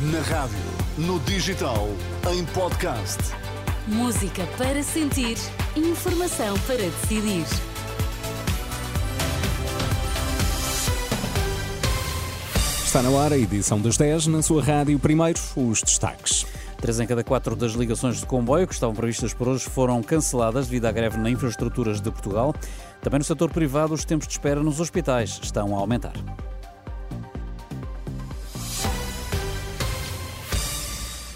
Na rádio, no digital, em podcast. Música para sentir, informação para decidir. Está na hora, edição das 10, na sua rádio. Primeiro, os destaques. Três em cada quatro das ligações de comboio que estavam previstas por hoje foram canceladas devido à greve na infraestruturas de Portugal. Também no setor privado, os tempos de espera nos hospitais estão a aumentar.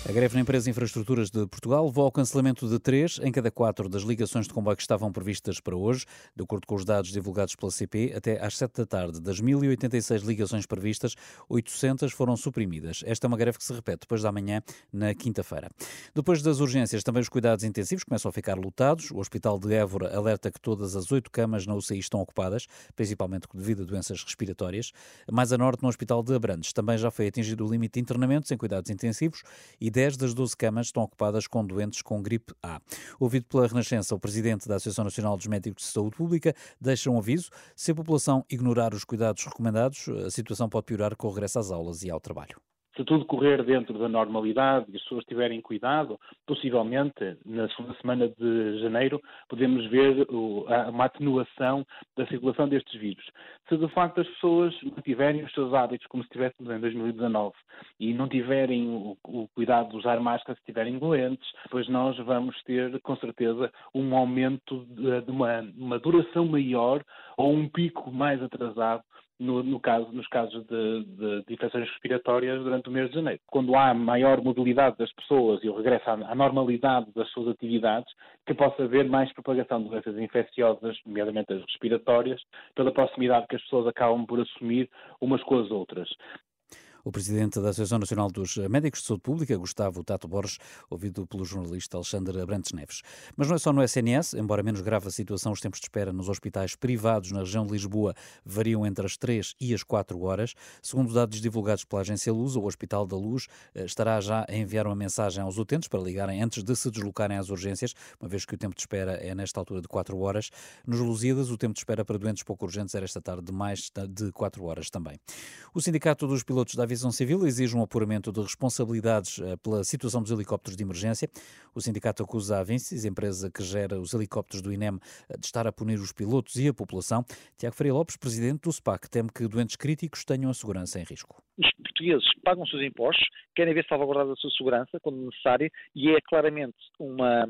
A greve na empresa Infraestruturas de Portugal levou ao cancelamento de três em cada quatro das ligações de comboio que estavam previstas para hoje. De acordo com os dados divulgados pela CP, até às 7 da tarde, das 1.086 ligações previstas, 800 foram suprimidas. Esta é uma greve que se repete depois da manhã, na quinta-feira. Depois das urgências, também os cuidados intensivos começam a ficar lotados. O Hospital de Évora alerta que todas as oito camas na UCI estão ocupadas, principalmente devido a doenças respiratórias. Mais a norte, no Hospital de Abrantes, também já foi atingido o limite de internamentos em cuidados intensivos e 10 das 12 camas estão ocupadas com doentes com gripe A. Ouvido pela Renascença, o presidente da Associação Nacional dos Médicos de Saúde Pública deixa um aviso: se a população ignorar os cuidados recomendados, a situação pode piorar com o regresso às aulas e ao trabalho se tudo correr dentro da normalidade e as pessoas tiverem cuidado, possivelmente na segunda semana de janeiro podemos ver uma atenuação da circulação destes vírus. Se de facto as pessoas mantiverem os seus hábitos como se estivéssemos em 2019 e não tiverem o, cuidado de usar máscara se estiverem doentes, depois nós vamos ter com certeza um aumento de, de uma, uma duração maior ou um pico mais atrasado no, no caso, nos casos de, de, de, infecções respiratórias durante o mês de janeiro. Quando há maior mobilidade das pessoas e o regresso à, à normalidade das suas atividades, que possa haver mais propagação de doenças infecciosas, nomeadamente as respiratórias, pela proximidade que as pessoas acabam por assumir umas com as outras. O presidente da Associação Nacional dos Médicos de Saúde Pública, Gustavo Tato Borges, ouvido pelo jornalista Alexandre Abrantes Neves. Mas não é só no SNS, embora menos grave a situação, os tempos de espera nos hospitais privados na região de Lisboa variam entre as 3 e as 4 horas. Segundo dados divulgados pela agência Luz, o Hospital da Luz eh, estará já a enviar uma mensagem aos utentes para ligarem antes de se deslocarem às urgências, uma vez que o tempo de espera é nesta altura de 4 horas. Nos Lusíadas, o tempo de espera para doentes pouco urgentes era esta tarde de mais de 4 horas também. O Sindicato dos Pilotos da Aviação Civil exige um apuramento de responsabilidades eh, pela situação dos helicópteros de emergência. O sindicato acusa a Avincis, empresa que gera os helicópteros do INEM, eh, de estar a punir os pilotos e a população. Tiago Faria Lopes, presidente do SPAC, teme que doentes críticos tenham a segurança em risco. Os portugueses pagam os seus impostos, querem ver salvaguardada a sua segurança quando necessário e é claramente uma,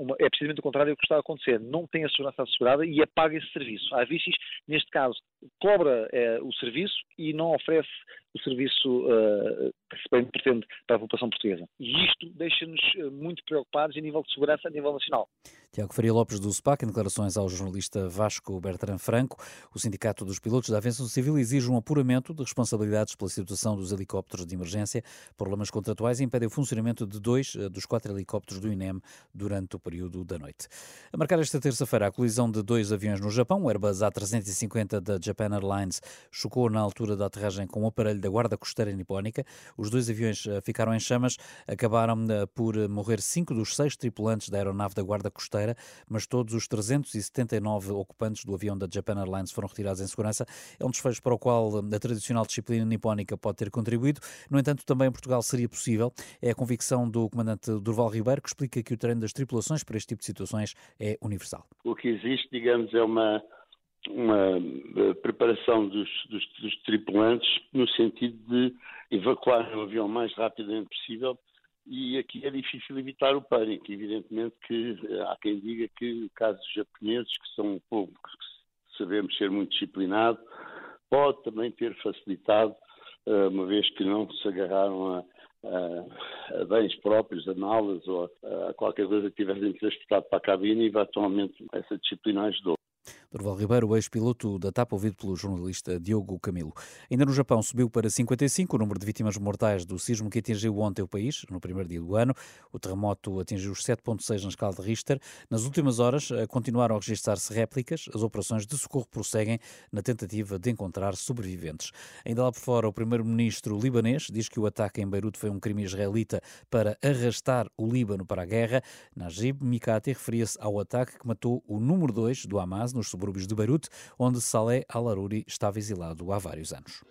uma, é precisamente o contrário do que está a acontecer. Não tem a segurança assegurada e apaga esse serviço. A Vicis, neste caso, cobra é, o serviço e não oferece o serviço uh, que se bem pretende para a população portuguesa. E isto deixa-nos eh, muito preocupados a nível de segurança a nível nacional. Tiago Faria Lopes do SPAC, em declarações ao jornalista Vasco Bertrand Franco, o Sindicato dos Pilotos da Aviação Civil exige um apuramento de responsabilidades pela situação dos helicópteros de emergência, problemas contratuais e impede o funcionamento de dois dos quatro helicópteros do INEM durante o período da noite. A marcar esta terça-feira a colisão de dois aviões no Japão, o Airbus A350 da Japan Airlines chocou na altura da aterragem com um aparelho da Guarda Costeira Nipónica. Os dois aviões eh, ficaram em chamas, acabaram eh, por morrer cinco dos seis tripulantes da aeronave da Guarda Costeira, mas todos os 379 ocupantes do avião da Japan Airlines foram retirados em segurança. É um desfecho para o qual eh, a tradicional disciplina nipónica pode ter contribuído. No entanto, também em Portugal seria possível. É a convicção do comandante Durval Ribeiro que explica que o treino das tripulações para este tipo de situações é universal. O que existe, digamos, é uma, uma eh, preparação dos, dos, dos tripulantes no sentido de evacuar o avião o mais rapidamente possível e aqui é difícil evitar o pânico. Evidentemente que eh, há quem diga que casos japoneses, que são um povo que sabemos ser muito disciplinado, pode também ter facilitado, eh, uma vez que não se agarraram a, a, a bens próprios, a malas ou a, a qualquer coisa que tivessem transportado para a cabine eventualmente essa disciplina ajudou. Durval Ribeiro, ex-piloto da TAP, ouvido pelo jornalista Diogo Camilo. Ainda no Japão subiu para 55 o número de vítimas mortais do sismo que atingiu ontem o país, no primeiro dia do ano. O terremoto atingiu os 7.6 na escala de Richter. Nas últimas horas eh, continuaram a registrar-se réplicas. As operações de socorro prosseguem na tentativa de encontrar sobreviventes. Ainda lá por fora, o primeiro-ministro libanês diz que o ataque em Beirute foi um crime israelita para arrastar o Líbano para a guerra. Najib Mikati referia-se ao ataque que matou o número 2 do Hamas nos subúrbios de Beirute, onde Saleh al-Aruri estava exilado há vários anos.